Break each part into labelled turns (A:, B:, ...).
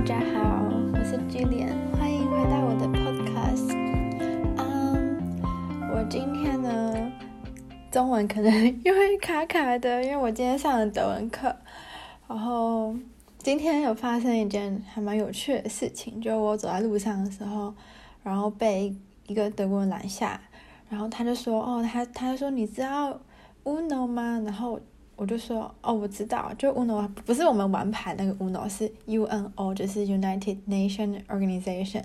A: 大家好，我是 Jillian，欢迎回到我的 podcast。嗯，我今天呢，中文可能又会卡卡的，因为我今天上了德文课。然后今天有发生一件还蛮有趣的事情，就我走在路上的时候，然后被一个德国人拦下，然后他就说：“哦，他他就说你知道 Uno 吗？”然后。我就说哦，我知道，就 Uno 不是我们玩牌那个 Uno，是 UNO，就是 United Nation Organization，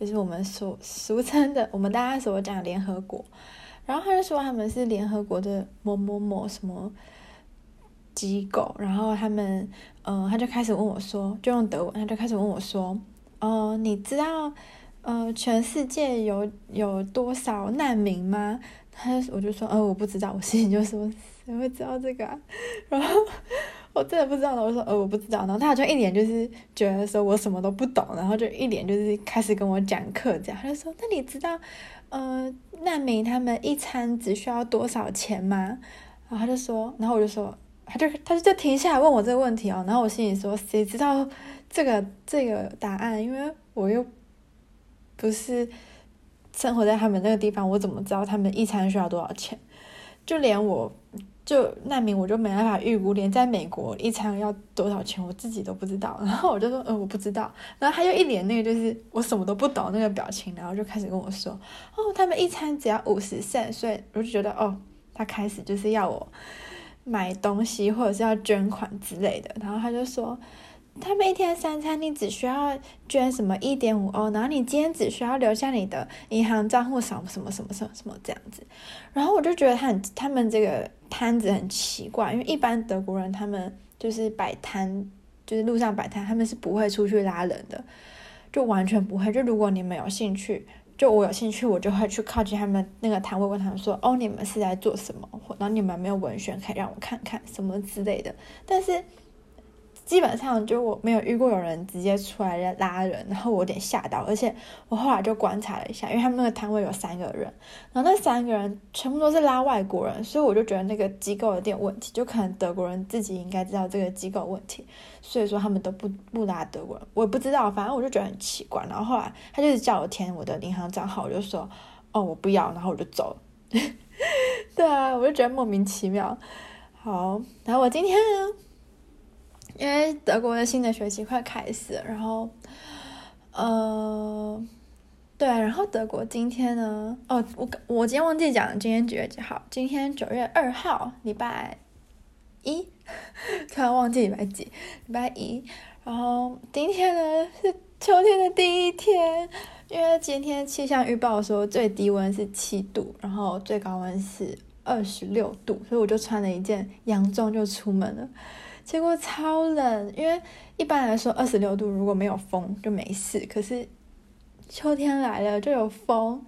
A: 就是我们所俗称的，我们大家所讲的联合国。然后他就说他们是联合国的某某某什么机构，然后他们，嗯、他就开始问我说，就用德文，他就开始问我说，哦、呃，你知道，呃，全世界有有多少难民吗？他我就说，呃，我不知道，我心里就说。谁会知道这个啊？然后我真的不知道。我说呃，我不知道。然后他就一脸就是觉得说我什么都不懂，然后就一脸就是开始跟我讲课这样。他就说：“那你知道呃难民他们一餐只需要多少钱吗？”然后他就说，然后我就说，他就他就就停下来问我这个问题哦。然后我心里说：“谁知道这个这个答案？因为我又不是生活在他们那个地方，我怎么知道他们一餐需要多少钱？就连我。”就难民，我就没办法预估，连在美国一餐要多少钱，我自己都不知道。然后我就说，嗯，我不知道。然后他就一脸那个就是我什么都不懂那个表情，然后就开始跟我说，哦，他们一餐只要五十盛所以我就觉得，哦，他开始就是要我买东西或者是要捐款之类的。然后他就说。他们一天三餐，你只需要捐什么一点五欧，然后你今天只需要留下你的银行账户，什么什么什么什么什么这样子。然后我就觉得他很，他们这个摊子很奇怪，因为一般德国人他们就是摆摊，就是路上摆摊，他们是不会出去拉人的，就完全不会。就如果你们有兴趣，就我有兴趣，我就会去靠近他们那个摊位，问他们说：“哦，你们是在做什么？然后你们没有文宣，可以让我看看什么之类的。”但是。基本上就我没有遇过有人直接出来拉人，然后我有点吓到，而且我后来就观察了一下，因为他们那个摊位有三个人，然后那三个人全部都是拉外国人，所以我就觉得那个机构有点问题，就可能德国人自己应该知道这个机构问题，所以说他们都不不拉德国人，我也不知道，反正我就觉得很奇怪，然后后来他就是叫我填我的银行账号，我就说哦我不要，然后我就走了，对啊，我就觉得莫名其妙。好，然后我今天呢。因为德国的新的学期快开始，然后，呃，对，然后德国今天呢，哦，我我今天忘记讲，今天几月几号？今天九月二号，礼拜一，突然忘记礼拜几，礼拜一。然后今天呢是秋天的第一天，因为今天气象预报说最低温是七度，然后最高温是二十六度，所以我就穿了一件洋装就出门了。结果超冷，因为一般来说二十六度如果没有风就没事，可是秋天来了就有风，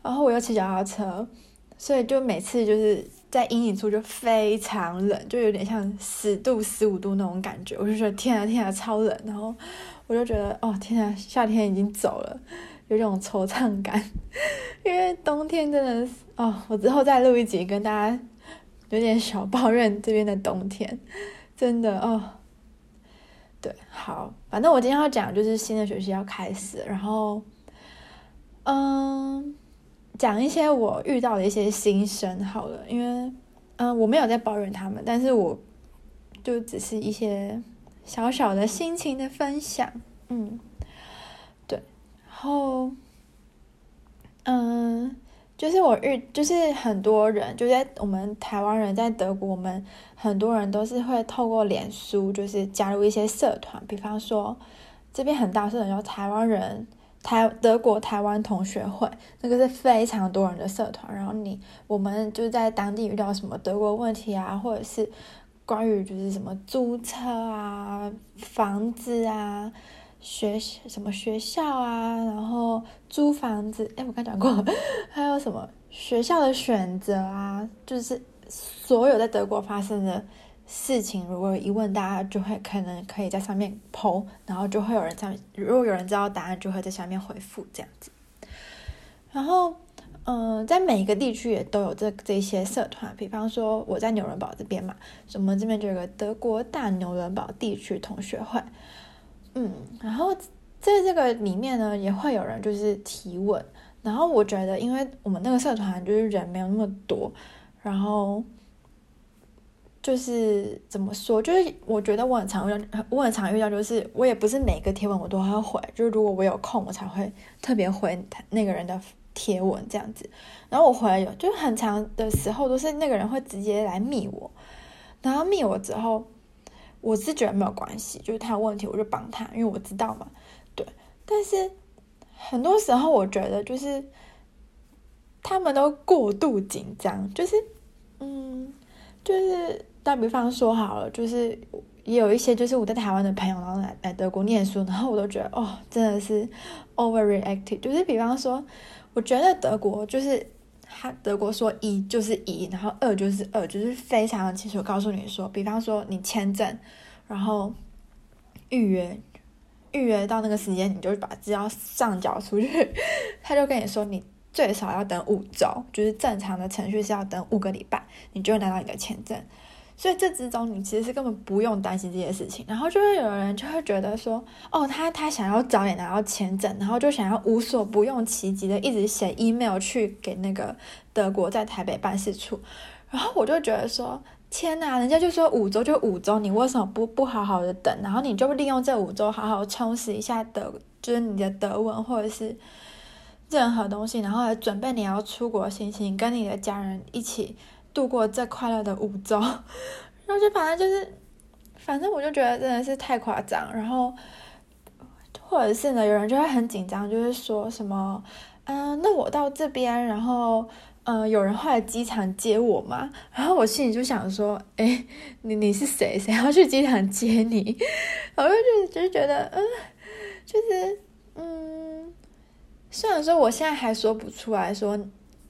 A: 然后我又骑脚踏车，所以就每次就是在阴影处就非常冷，就有点像十度十五度那种感觉，我就觉得天啊天啊超冷，然后我就觉得哦天啊夏天已经走了，有这种惆怅感，因为冬天真的哦，我之后再录一集跟大家有点小抱怨这边的冬天。真的哦，对，好，反正我今天要讲就是新的学期要开始，然后，嗯，讲一些我遇到的一些心声好了，因为，嗯，我没有在抱怨他们，但是我就只是一些小小的心情的分享，嗯，对，然后，嗯。就是我遇，就是很多人就在我们台湾人在德国，我们很多人都是会透过脸书，就是加入一些社团，比方说这边很大社团叫台湾人台德国台湾同学会，那个是非常多人的社团。然后你我们就在当地遇到什么德国问题啊，或者是关于就是什么租车啊、房子啊。学什么学校啊，然后租房子，哎，我刚讲过，还有什么学校的选择啊，就是所有在德国发生的事情，如果一问大家，就会可能可以在上面 po，然后就会有人在，如果有人知道答案，就会在下面回复这样子。然后，嗯、呃，在每一个地区也都有这这些社团，比方说我在纽伦堡这边嘛，我们这边就有个德国大纽伦堡地区同学会。嗯，然后在这个里面呢，也会有人就是提问，然后我觉得，因为我们那个社团就是人没有那么多，然后。就是怎么说，就是我觉得我很常遇到，我很常遇到，就是我也不是每个贴文我都会回，就是如果我有空，我才会特别回他那个人的贴文这样子。然后我回来有，就是很长的时候都是那个人会直接来密我，然后密我之后，我是觉得没有关系，就是他有问题我就帮他，因为我知道嘛，对。但是很多时候我觉得就是他们都过度紧张，就是嗯，就是。打比方说好了，就是也有一些就是我在台湾的朋友，然后来来德国念书，然后我都觉得哦，真的是 overreactive，。就是比方说，我觉得德国就是他德国说一就是一，然后二就是二，就是非常的清楚告诉你说，比方说你签证，然后预约预约到那个时间，你就把资料上缴出去，他就跟你说你最少要等五周，就是正常的程序是要等五个礼拜，你就会拿到你的签证。所以这之中，你其实是根本不用担心这些事情。然后就会有人就会觉得说，哦，他他想要早点拿到签证，然后就想要无所不用其极的一直写 email 去给那个德国在台北办事处。然后我就觉得说，天呐，人家就说五周就五周，你为什么不不好好的等？然后你就利用这五周好好充实一下德，就是你的德文或者是任何东西，然后来准备你要出国的心情，跟你的家人一起。度过这快乐的五周，然后就反正就是，反正我就觉得真的是太夸张。然后，或者是呢，有人就会很紧张，就是说什么，嗯、那我到这边，然后，嗯、有人会来机场接我吗？然后我心里就想说，哎，你你是谁？谁要去机场接你？我就就就觉得，嗯，就是，嗯，虽然说我现在还说不出来说。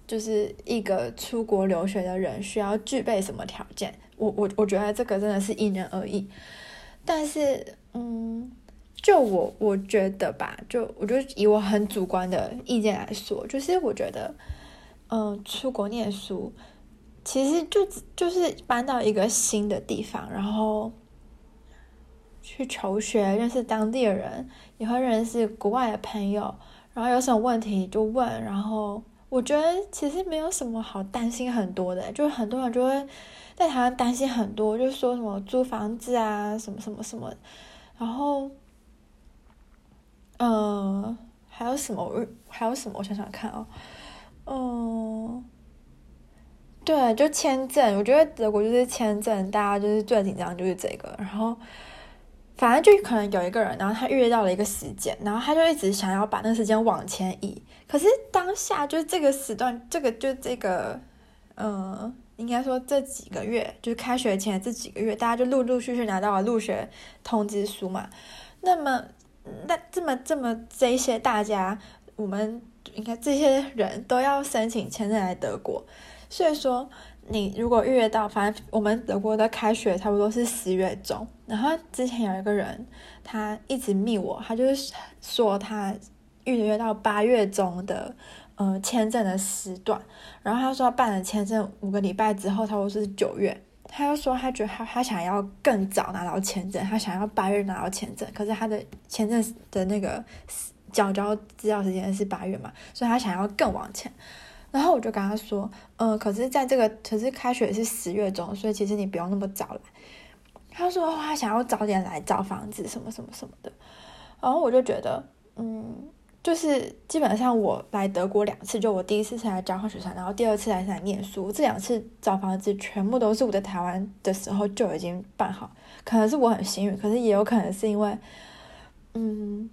A: 就是一个出国留学的人需要具备什么条件？我我我觉得这个真的是因人而异。但是，嗯，就我我觉得吧，就我就以我很主观的意见来说，就是我觉得，嗯，出国念书其实就就是搬到一个新的地方，然后去求学，认识当地的人，也会认识国外的朋友，然后有什么问题就问，然后。我觉得其实没有什么好担心很多的，就是很多人就会在台湾担心很多，就是说什么租房子啊，什么什么什么，然后，嗯、呃，还有什么？还有什么？我想想看、哦，嗯、呃，对，就签证，我觉得德国就是签证，大家就是最紧张就是这个，然后。反正就可能有一个人，然后他预约到了一个时间，然后他就一直想要把那个时间往前移。可是当下就是这个时段，这个就这个，嗯，应该说这几个月，就是开学前这几个月，大家就陆陆续续拿到了入学通知书嘛。那么，那这么这么这一些大家，我们应该这些人都要申请签证来德国，所以说。你如果预约到，反正我们德国的开学差不多是十月中。然后之前有一个人，他一直密我，他就是说他预约到八月中的，呃，签证的时段。然后他说办了签证五个礼拜之后，差不多是九月。他又说他觉得他他想要更早拿到签证，他想要八月拿到签证。可是他的签证的那个缴交资料时间是八月嘛，所以他想要更往前。然后我就跟他说，嗯、可是在这个，可是开学是十月中，所以其实你不用那么早来。他说他想要早点来找房子，什么什么什么的。然后我就觉得，嗯，就是基本上我来德国两次，就我第一次是来交换学生，然后第二次来是来念书。这两次找房子全部都是我在台湾的时候就已经办好，可能是我很幸运，可是也有可能是因为，嗯。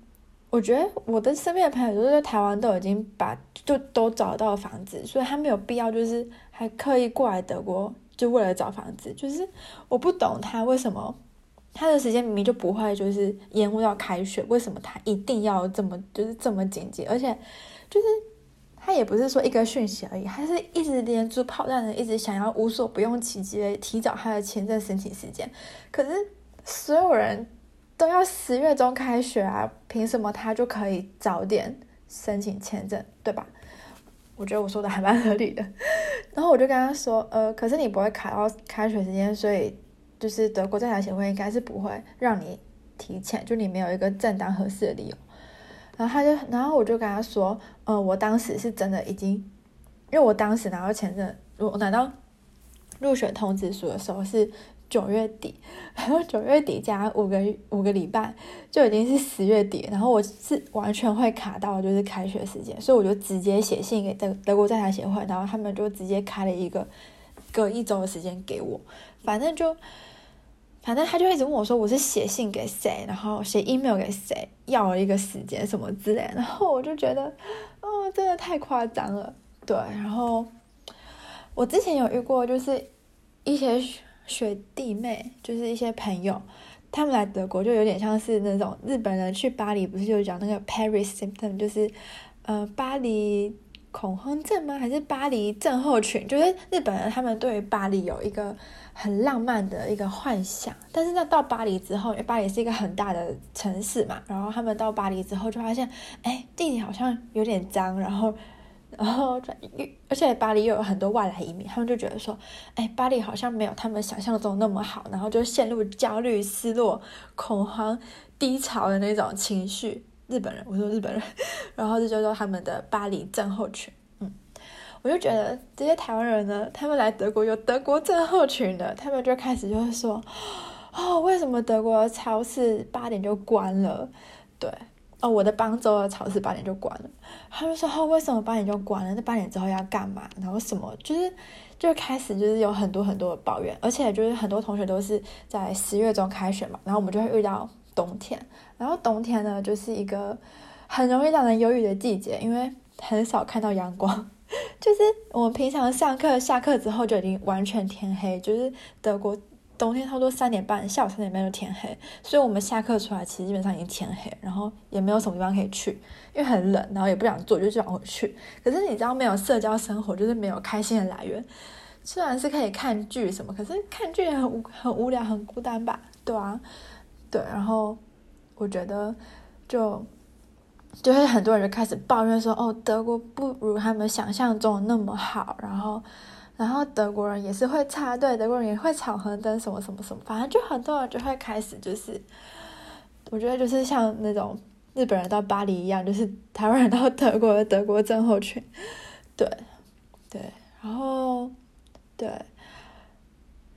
A: 我觉得我的身边的朋友都是在台湾都已经把就都找到房子，所以他没有必要就是还刻意过来德国就为了找房子。就是我不懂他为什么他的时间明明就不会就是延误到开学，为什么他一定要这么就是这么紧急？而且就是他也不是说一个讯息而已，他是一直连珠炮弹的一直想要无所不用其极的提早他的签证申请时间。可是所有人。都要十月中开学啊，凭什么他就可以早点申请签证，对吧？我觉得我说的还蛮合理的。然后我就跟他说，呃，可是你不会卡到开学时间，所以就是德国在台协会应该是不会让你提前，就你没有一个正当合适的理由。然后他就，然后我就跟他说，呃，我当时是真的已经，因为我当时拿到签证，我拿到入学通知书的时候是九月底，然后九月底加五个五个礼拜就已经是十月底，然后我是完全会卡到就是开学时间，所以我就直接写信给德德国在台协会，然后他们就直接开了一个隔一周的时间给我，反正就。反正他就一直问我说：“我是写信给谁，然后写 email 给谁，要了一个时间什么之类。”然后我就觉得，哦，真的太夸张了。对，然后我之前有遇过，就是一些学弟妹，就是一些朋友，他们来德国就有点像是那种日本人去巴黎，不是就讲那个 Paris symptom，就是呃巴黎恐慌症吗？还是巴黎症候群？就是日本人他们对于巴黎有一个。很浪漫的一个幻想，但是那到巴黎之后，因为巴黎是一个很大的城市嘛，然后他们到巴黎之后就发现，哎，地铁好像有点脏，然后，然后，而且巴黎又有很多外来移民，他们就觉得说，哎，巴黎好像没有他们想象中那么好，然后就陷入焦虑、失落、恐慌、低潮的那种情绪。日本人，我说日本人，然后这就叫他们的巴黎症候群。嗯我就觉得这些台湾人呢，他们来德国有德国症候群的，他们就开始就会说，哦，为什么德国超市八点就关了？对，哦，我的邦州的超市八点就关了。他们说，哦，为什么八点就关了？那八点之后要干嘛？然后什么？就是就开始就是有很多很多的抱怨，而且就是很多同学都是在十月中开学嘛，然后我们就会遇到冬天，然后冬天呢就是一个很容易让人忧郁的季节，因为很少看到阳光。就是我们平常上课下课之后就已经完全天黑，就是德国冬天差不多三点半，下午三点半就天黑，所以我们下课出来其实基本上已经天黑，然后也没有什么地方可以去，因为很冷，然后也不想坐，就想回去。可是你知道没有社交生活，就是没有开心的来源。虽然是可以看剧什么，可是看剧很无很无聊，很孤单吧？对啊，对，然后我觉得就。就是很多人就开始抱怨说，哦，德国不如他们想象中那么好，然后，然后德国人也是会插队，德国人也会闯红灯，什么什么什么，反正就很多人就会开始就是，我觉得就是像那种日本人到巴黎一样，就是台湾人到德国的德国症候群，对，对，然后，对，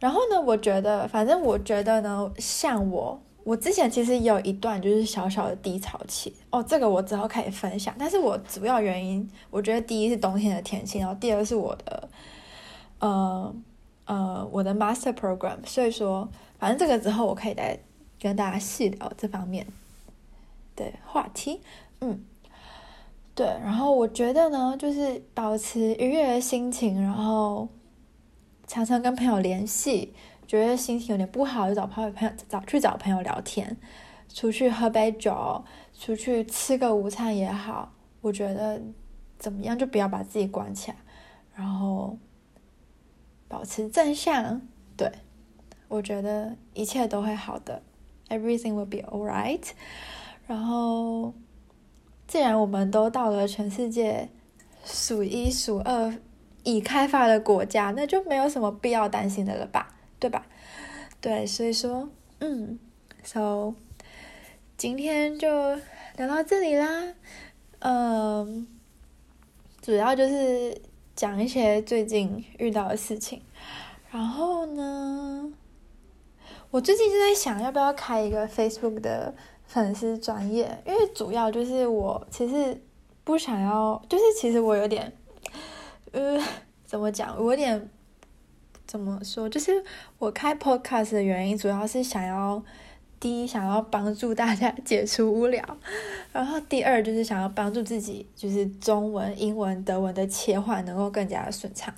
A: 然后呢，我觉得，反正我觉得呢，像我。我之前其实有一段就是小小的低潮期哦，这个我之后可以分享。但是我主要原因，我觉得第一是冬天的天气，然后第二是我的，呃呃，我的 master program。所以说，反正这个之后我可以再跟大家细聊这方面的话题。嗯，对。然后我觉得呢，就是保持愉悦的心情，然后常常跟朋友联系。觉得心情有点不好，就找朋友朋友找去找朋友聊天，出去喝杯酒，出去吃个午餐也好。我觉得怎么样，就不要把自己关起来，然后保持正向。对，我觉得一切都会好的，everything will be alright。然后，既然我们都到了全世界数一数二已开发的国家，那就没有什么必要担心的了吧？对吧？对，所以说，嗯，so 今天就聊到这里啦。嗯，主要就是讲一些最近遇到的事情。然后呢，我最近就在想要不要开一个 Facebook 的粉丝专业，因为主要就是我其实不想要，就是其实我有点，呃，怎么讲，我有点。怎么说？就是我开 podcast 的原因，主要是想要第一，想要帮助大家解除无聊，然后第二就是想要帮助自己，就是中文、英文、德文的切换能够更加的顺畅。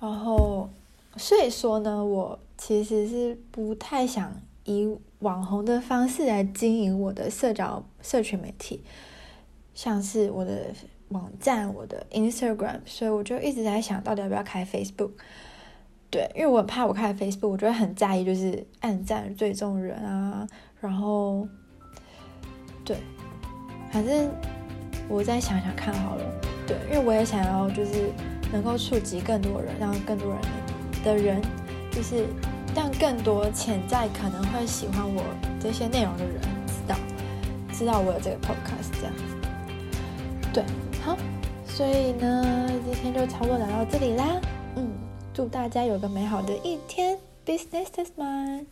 A: 然后所以说呢，我其实是不太想以网红的方式来经营我的社交社群媒体，像是我的网站、我的 Instagram，所以我就一直在想到底要不要开 Facebook。对，因为我很怕我开 Facebook，我就会很在意就是暗赞最重人啊，然后对，反正我再想想看好了。对，因为我也想要就是能够触及更多人，让更多人的人就是让更多潜在可能会喜欢我这些内容的人知道，知道我有这个 podcast 这样子。对，好，所以呢，今天就差不多聊到这里啦。祝大家有个美好的一天，Business Man。